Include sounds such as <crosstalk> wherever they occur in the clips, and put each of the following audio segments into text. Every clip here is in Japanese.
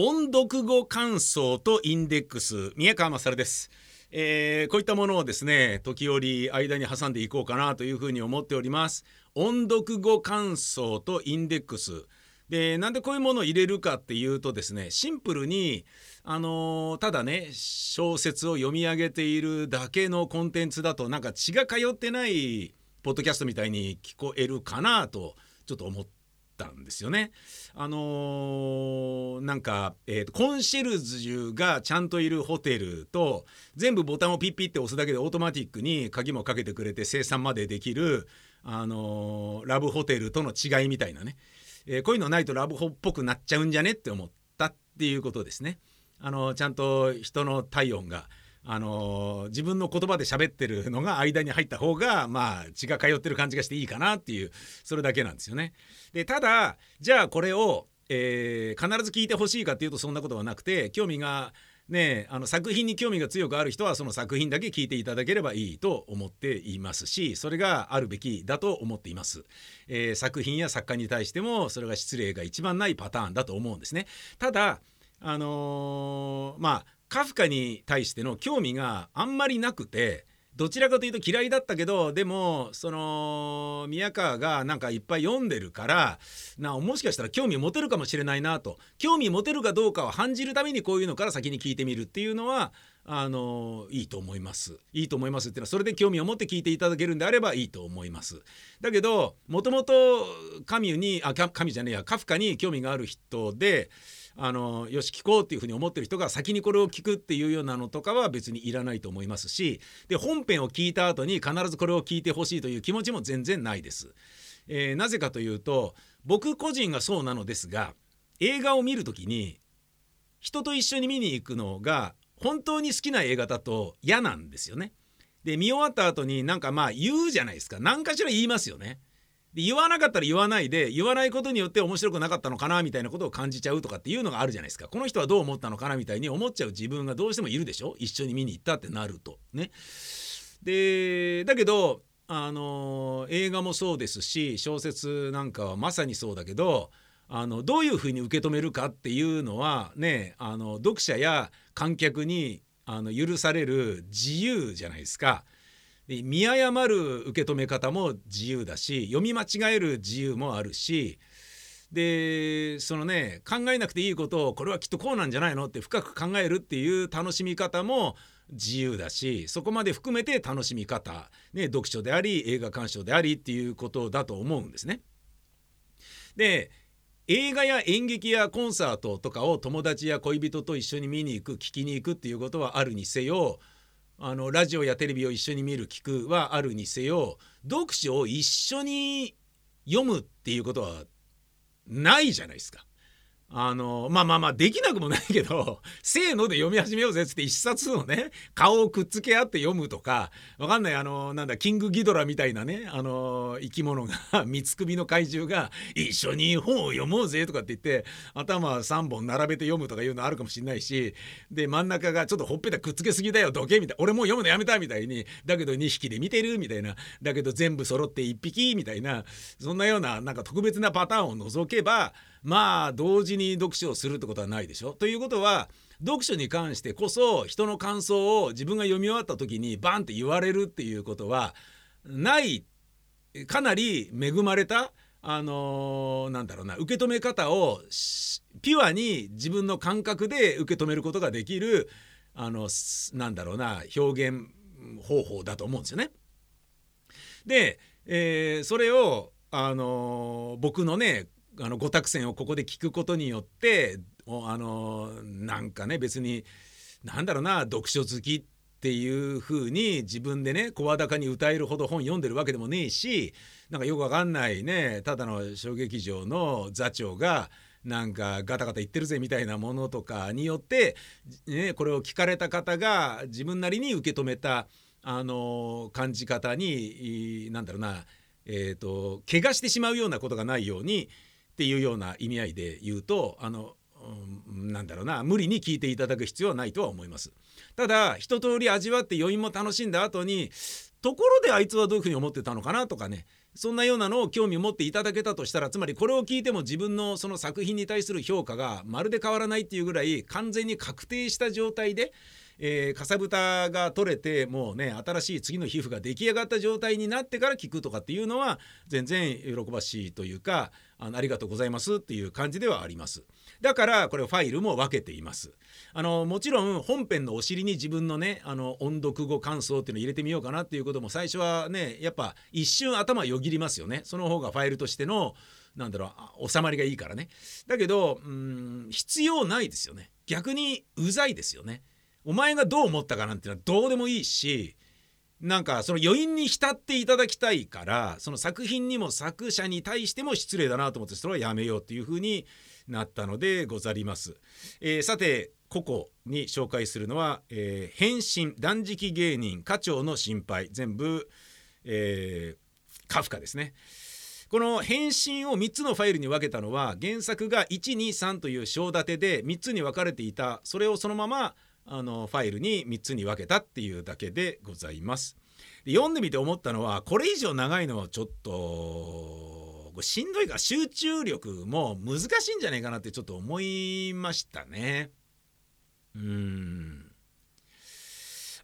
音読語感想とインデックス宮川勝です、えー、こういったものをですね時折間に挟んでいこうかなというふうに思っております。音読語感想とインデックス。でなんでこういうものを入れるかっていうとですねシンプルにあのー、ただね小説を読み上げているだけのコンテンツだとなんか血が通ってないポッドキャストみたいに聞こえるかなとちょっと思ったんですよね。あのー、なんか、えーと、コンシェルジュがちゃんといるホテルと全部ボタンをピッピッて押すだけでオートマティックに鍵もかけてくれて生産までできる、あのー、ラブホテルとの違いみたいなね、えー、こういうのないとラブホっぽくなっちゃうんじゃねって思ったっていうことですね。あのちゃんと人の体温があの自分の言葉で喋ってるのが間に入った方がまあ血が通ってる感じがしていいかなっていうそれだけなんですよね。でただじゃあこれを、えー、必ず聞いてほしいかっていうとそんなことはなくて興味がねあの作品に興味が強くある人はその作品だけ聞いていただければいいと思っていますしそれがあるべきだと思っています、えー、作品や作家に対してもそれが失礼が一番ないパターンだと思うんですねただあのー、まあカフカに対しての興味があんまりなくてどちらかというと嫌いだったけどでもその宮川がなんかいっぱい読んでるからなもしかしたら興味持てるかもしれないなと。興味持てるかどうかを感じるためにこういうのから先に聞いてみるっていうのはあのいいと思いますいいと思いますっていうのはそれで興味を持って聞いていただけるんであればいいと思いますだけどもともとカミュにあカミュじゃねえやカフカに興味がある人であのよし聞こうっていうふうに思ってる人が先にこれを聞くっていうようなのとかは別にいらないと思いますしで本編を聞いた後に必ずこれを聞いてほしいという気持ちも全然ないです。えー、なぜかというと僕個人がそうなのですが映画を見る時に人と一緒に見に行くのが本当に好きな映画だと嫌なんですよね。で見終わった後になんかまあ言うじゃないですか何かしら言いますよね。で言わなかったら言わないで言わないことによって面白くなかったのかなみたいなことを感じちゃうとかっていうのがあるじゃないですかこの人はどう思ったのかなみたいに思っちゃう自分がどうしてもいるでしょ一緒に見に行ったってなるとね。でだけどあの映画もそうですし小説なんかはまさにそうだけどあのどういうふうに受け止めるかっていうのはねあの読者や観客にあの許される自由じゃないですか。で見誤る受け止め方も自由だし読み間違える自由もあるしでそのね考えなくていいことをこれはきっとこうなんじゃないのって深く考えるっていう楽しみ方も自由だしそこまで含めて楽しみ方、ね、読書であり映画鑑賞でありっていうことだと思うんですね。で映画や演劇やコンサートとかを友達や恋人と一緒に見に行く聞きに行くっていうことはあるにせよあのラジオやテレビを一緒に見る聞くはあるにせよ読書を一緒に読むっていうことはないじゃないですか。あのまあまあまあできなくもないけど「<laughs> せーの」で読み始めようぜっつって一冊のね顔をくっつけ合って読むとかわかんないあのなんだキングギドラみたいなねあの生き物が <laughs> 三つ首の怪獣が「一緒に本を読もうぜ」とかって言って頭3本並べて読むとかいうのあるかもしんないしで真ん中がちょっとほっぺたくっつけすぎだよどけみたい俺もう読むのやめたみたいにだけど2匹で見てるみたいなだけど全部揃って1匹みたいなそんなようななんか特別なパターンを除けばまあ同時に読書をするってことはないでしょ？ということは読書に関してこそ人の感想を自分が読み終わった時にバンって言われるっていうことはないかなり恵まれたあのー、なんだろうな受け止め方をピュアに自分の感覚で受け止めることができるあのなんだろうな表現方法だと思うんですよね。で、えー、それをあのー、僕のねあの五択線をここで聞くことによってあのなんかね別になんだろうな読書好きっていう風に自分でね声高に歌えるほど本読んでるわけでもねえしなんかよくわかんないねただの小劇場の座長がなんかガタガタ言ってるぜみたいなものとかによって、ね、これを聞かれた方が自分なりに受け止めたあの感じ方に何だろうなえーと怪我してしまうようなことがないようにっていうような意味合いで言うとあの、うん、なんだろうな無理に聞いていただく必要はないとは思います。ただ一通り味わって余韻も楽しんだ後にところであいつはどういうふうに思ってたのかなとかねそんなようなのを興味持っていただけたとしたらつまりこれを聞いても自分のその作品に対する評価がまるで変わらないっていうぐらい完全に確定した状態でえー、かさぶたが取れてもうね新しい次の皮膚が出来上がった状態になってから聞くとかっていうのは全然喜ばしいというかあのありがとうございますっていう感じではあります。だからこれファイルも分けています。あのもちろん本編のお尻に自分のねあの音読語感想っていうのを入れてみようかなっていうことも最初はねやっぱ一瞬頭よぎりますよね。その方がファイルとしてのなんだろう収まりがいいからね。だけどうん必要ないですよね。逆にうざいですよね。お前がどう思ったかなんていうのはどうでもいいしなんかその余韻に浸っていただきたいからその作品にも作者に対しても失礼だなと思ってそれはやめようというふうになったのでござります。えー、さて個々に紹介するのは「えー、変身断食芸人課長の心配」全部、えー、カフカですね。この返信を3つのファイルに分けたのは原作が123という章立てで3つに分かれていたそれをそのままあのファイルに3つに分けたっていうだけでございます。で読んでみて思ったのはこれ以上長いのはちょっとしんどいから集中力も難しいんじゃないかなってちょっと思いましたね。うん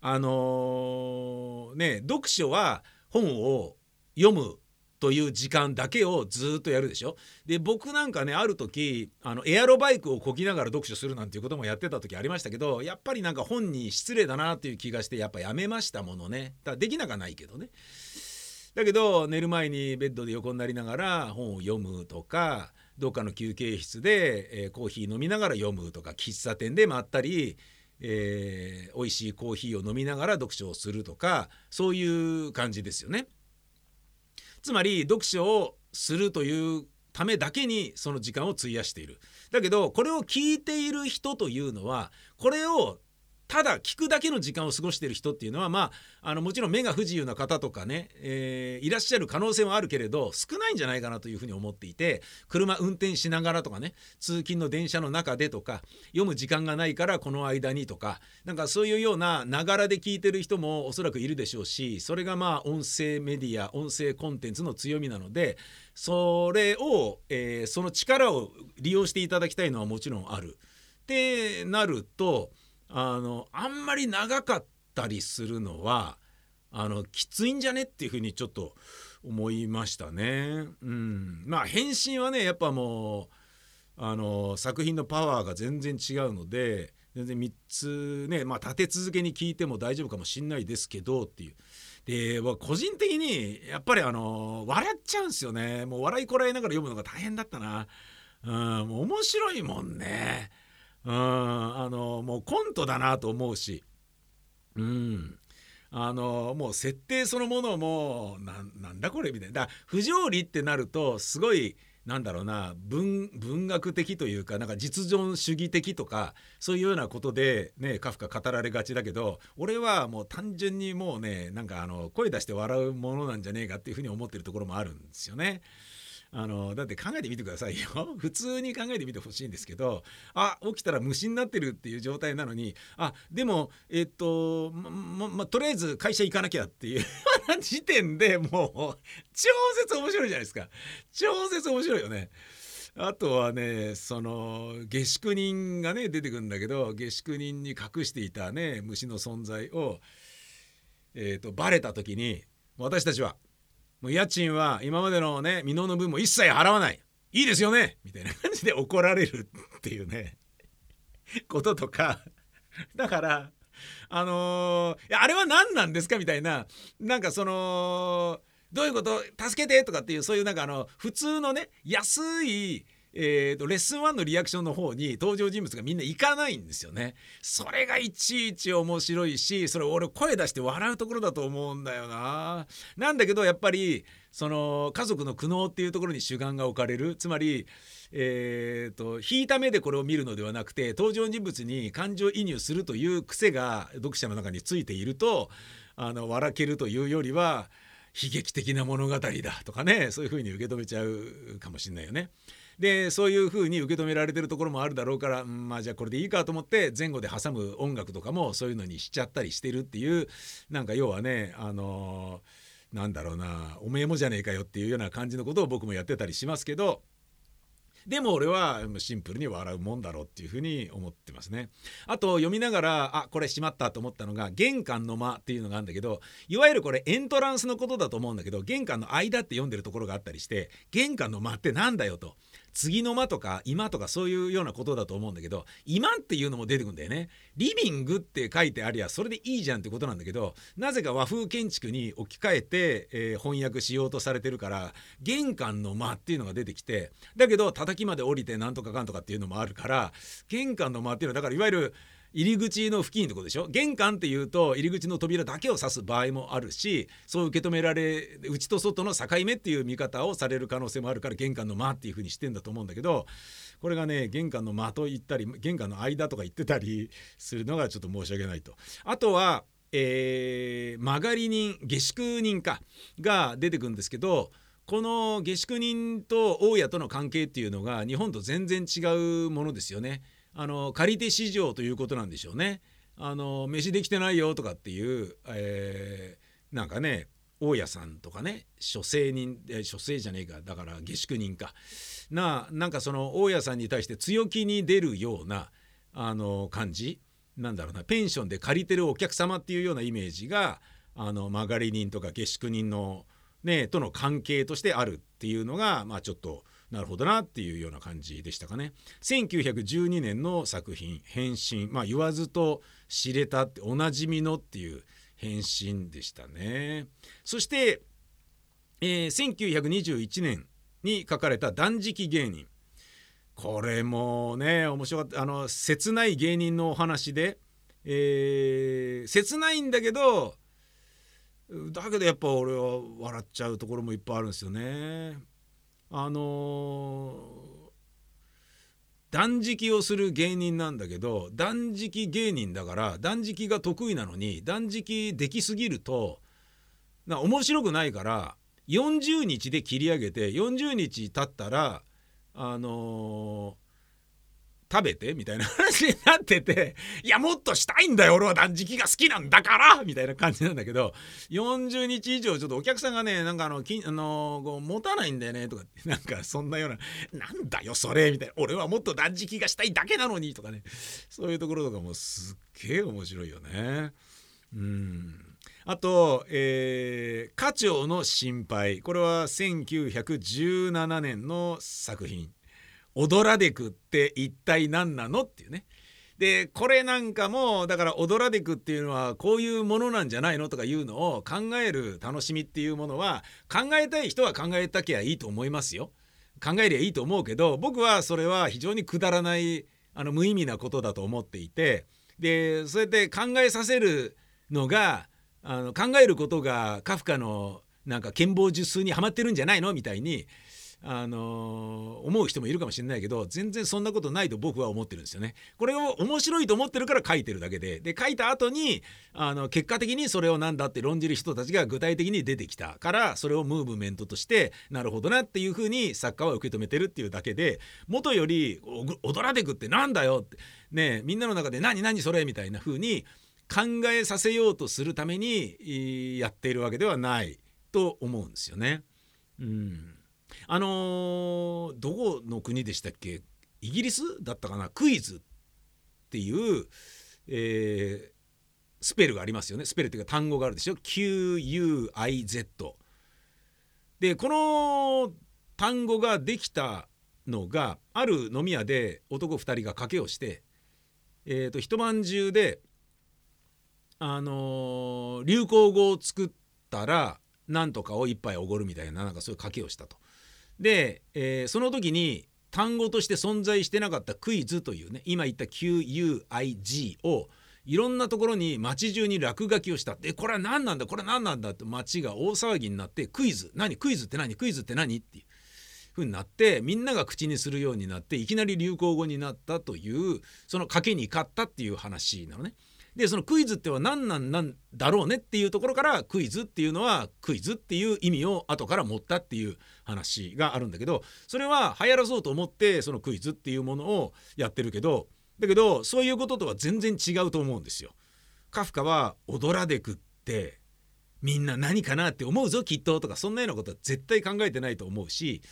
あのー、ね読書は本を読むという時間だけをずっとやるでしょ？で僕なんかねある時あのエアロバイクをこぎながら読書するなんていうこともやってた時ありましたけどやっぱりなんか本に失礼だなっていう気がしてやっぱやめましたものね。だできなかないけどね。だけど寝る前にベッドで横になりながら本を読むとかどっかの休憩室で、えー、コーヒー飲みながら読むとか喫茶店でまったりえー、美味しいコーヒーを飲みながら読書をするとかそういう感じですよね。つまり読書をするというためだけにその時間を費やしている。だけどこれを聞いている人というのはこれをただ聞くだけの時間を過ごしている人っていうのはまああのもちろん目が不自由な方とかね、えー、いらっしゃる可能性もあるけれど少ないんじゃないかなというふうに思っていて車運転しながらとかね通勤の電車の中でとか読む時間がないからこの間にとかなんかそういうようなながらで聞いてる人もおそらくいるでしょうしそれがまあ音声メディア音声コンテンツの強みなのでそれを、えー、その力を利用していただきたいのはもちろんある。ってなるとあのあんまり長かったりするのはあのきついんじゃねっていうふうにちょっと思いましたね。うん、まあ返信はねやっぱもうあの作品のパワーが全然違うので全然3つねまあ立て続けに聞いても大丈夫かもしんないですけどっていう。で個人的にやっぱりあの笑っちゃうんですよねもう笑いこらえながら読むのが大変だったな。うん、面白いもんね。うん。あのもうコントだなと思うし。うん。あのもう設定そのものもなんだこれみたいな。だ不条理ってなるとすごいなんだろうな文学的というかなんか実存主義的とかそういうようなことでねカフカ語られがちだけど俺はもう単純にもうねなんかあの声出して笑うものなんじゃねえかっていうふうに思ってるところもあるんですよね。あのだって考えてみてくださいよ <laughs> 普通に考えてみてほしいんですけどあ起きたら虫になってるっていう状態なのにあでもえっとままとりあえず会社行かなきゃっていう <laughs> 時点でもう超絶面白いじゃないですか超絶面白いよね。あとはねその下宿人がね出てくるんだけど下宿人に隠していたね虫の存在を、えーとバレた時に私たちはもう家賃は今までのね未納の分も一切払わない。いいですよね。みたいな感じで怒られるっていうね。<laughs> こととか。だからあのー、いやあれは何なんですか？みたいな。なんかそのどういうこと？助けてとかっていうそういうなんかあの普通のね安いえーと、レッスン1のリアクションの方に登場人物がみんな行かないんですよね。それがいちいち面白いしそれ俺声出して笑うところだと思うんだよな。なんだけどやっぱりその家族の苦悩っていうところに主眼が置かれるつまり、えーと、引いた目でこれを見るのではなくて登場人物に感情移入するという癖が読者の中についているとあの笑けるというよりは悲劇的な物語だとかねそういうふうに受け止めちゃうかもしれないよね。でそういう風に受け止められてるところもあるだろうから、うん、まあじゃあこれでいいかと思って前後で挟む音楽とかもそういうのにしちゃったりしてるっていうなんか要はねあのなんだろうなおめえもじゃねえかよっていうような感じのことを僕もやってたりしますけどでも俺はシンプルに笑うもんだろうっていうふうに思ってますね。あと読みながらあこれしまったと思ったのが玄関の間っていうのがあるんだけどいわゆるこれエントランスのことだと思うんだけど玄関の間って読んでるところがあったりして玄関の間ってなんだよと。次の間とか今とかそういうようなことだと思うんだけど今っていうのも出てくんだよね。リビングって書いてありゃそれでいいじゃんってことなんだけどなぜか和風建築に置き換えて、えー、翻訳しようとされてるから玄関の間っていうのが出てきてだけど叩きまで降りてなんとかかんとかっていうのもあるから玄関の間っていうのはだからいわゆる入り口の付近ってことでしょ？玄関っていうと入り口の扉だけを指す場合もあるしそう受け止められ内と外の境目っていう見方をされる可能性もあるから玄関の間っていうふうにしてんだと思うんだけどこれがね玄関の間と言ったり玄関の間とか言ってたりするのがちょっと申し訳ないと。あとはえー、曲がり人下宿人かが出てくるんですけどこの下宿人と大家との関係っていうのが日本と全然違うものですよね。あの借り手市場ということなんでしょうね。あの飯できてないよとかっていう、えー、なんかね大家さんとかね諸生人諸生じゃねえか。だから下宿人か。ななんかその大家さんに対して強気に出るようなあの感じ。なんだろうな。ペンションで借りてるお客様っていうようなイメージがあの曲がり人とか下宿人のねとの関係としてあるっていうのがまあちょっとなるほどなっていうような感じでしたかね。1912年の作品「変身」まあ言わずと知れたっておなじみのっていう変身でしたね。そして、えー、1921年に書かれた「断食芸人」これもね面白かったあの切ない芸人のお話で、えー、切ないんだけどだけどやっぱ俺は笑っちゃうところもいっぱいあるんですよね。あの断食をする芸人なんだけど断食芸人だから断食が得意なのに断食できすぎるとな面白くないから40日で切り上げて40日経ったらあの食べてみたいな話になってて <laughs> いやもっとしたいんだよ俺は断食が好きなんだからみたいな感じなんだけど40日以上ちょっとお客さんがねなんかあのきあのこう持たないんだよねとかってなんかそんなようななんだよそれみたいな俺はもっと断食がしたいだけなのにとかねそういうところとかもすっげえ面白いよね。うん。あと、えー、家長の心配。これは1917年の作品。踊らでくって一体何なのっていうね。でこれなんかもだから踊らでくっていうのはこういうものなんじゃないのとかいうのを考える楽しみっていうものは考えたい人は考えたきゃいいと思いますよ。考えりゃいいと思うけど僕はそれは非常にくだらないあの無意味なことだと思っていてでそうやって考えさせるのがあの考えることがカフカのなんか剣謀術数にはまってるんじゃないのみたいにあの思う人もいるかもしれないけど全然そんなことないと僕は思ってるんですよね。これを面白いと思ってるから書いてるだけでで書いた後にあの結果的にそれを何だって論じる人たちが具体的に出てきたからそれをムーブメントとしてなるほどなっていうふうに作家は受け止めてるっていうだけで元より踊らでくってなんだよってねみんなの中で何何それみたいなふうに考えさせようとするためにやっているわけではないと思うんですよね。うんあのー、どこの国でしたっけ？イギリスだったかな？クイズっていう、えー、スペルがありますよね。スペルっていうか単語があるでしょ？QUIZ でこの単語ができたのがある飲み屋で男2人が賭けをして、えーと、一晩中で、あのー、流行語を作ったら何とかを一杯おごるみたいななんかそういう賭けをしたと。で、えー、その時に単語として存在してなかったクイズというね今言った QUIG をいろんなところに街中に落書きをしたでこれは何なんだこれは何なんだって街が大騒ぎになってクイズ何クイズって何クイズって何っていうふうになってみんなが口にするようになっていきなり流行語になったというその賭けに勝ったっていう話なのね。でそのクイズっては何なんなんだろうねっていうところからクイズっていうのはクイズっていう意味を後から持ったっていう話があるんだけどそれは流行らそうと思ってそのクイズっていうものをやってるけどだけどそういうこととは全然違うと思うんですよ。カフカは踊らでくってみんな何かなって思うぞきっととかそんなようなことは絶対考えてないと思うし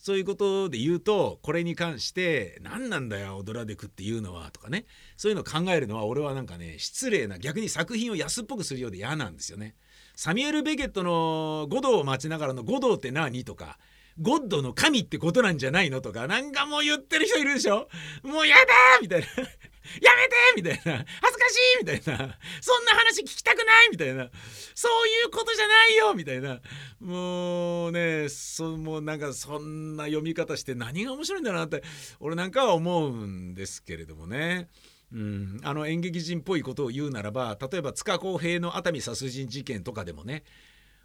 そういうことで言うとこれに関して何なんだよオドラデクっていうのはとかねそういうのを考えるのは俺はなんかね失礼な逆に作品を安っぽくするようで嫌なんですよね。サミュエル・ベゲットの「五道を待ちながらの五道って何?」とかゴッドの神ってことなんじゃないの？とかなんかもう言ってる人いるでしょもうやだみたいなやめてみたいな恥ずかしいみたいなそんな話聞きたくない！みたいなそういうことじゃないよ！みたいな。もうねそもうなんかそんな読み方して何が面白いんだろうなって俺なんかは思うんですけれどもね。うん、あの演劇人っぽいことを言うならば例えば塚公平の熱海殺人事件とかでもね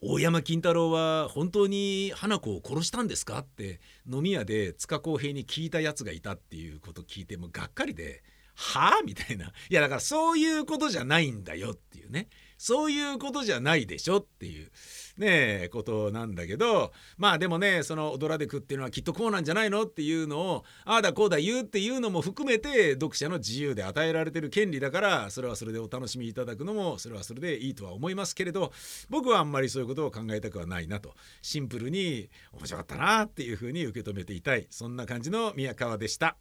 大山金太郎は本当に花子を殺したんですか？って飲み屋で塚公平に聞いたやつがいたっていうこと聞いてもがっかりではあ？みたいな。いやだからそういうことじゃないんだよっていうね。そういうことじゃないでしょっていうねえことなんだけどまあでもねその「踊らでく」っていうのはきっとこうなんじゃないのっていうのをああだこうだ言うっていうのも含めて読者の自由で与えられてる権利だからそれはそれでお楽しみいただくのもそれはそれでいいとは思いますけれど僕はあんまりそういうことを考えたくはないなとシンプルに面白かったなっていうふうに受け止めていたいそんな感じの宮川でした。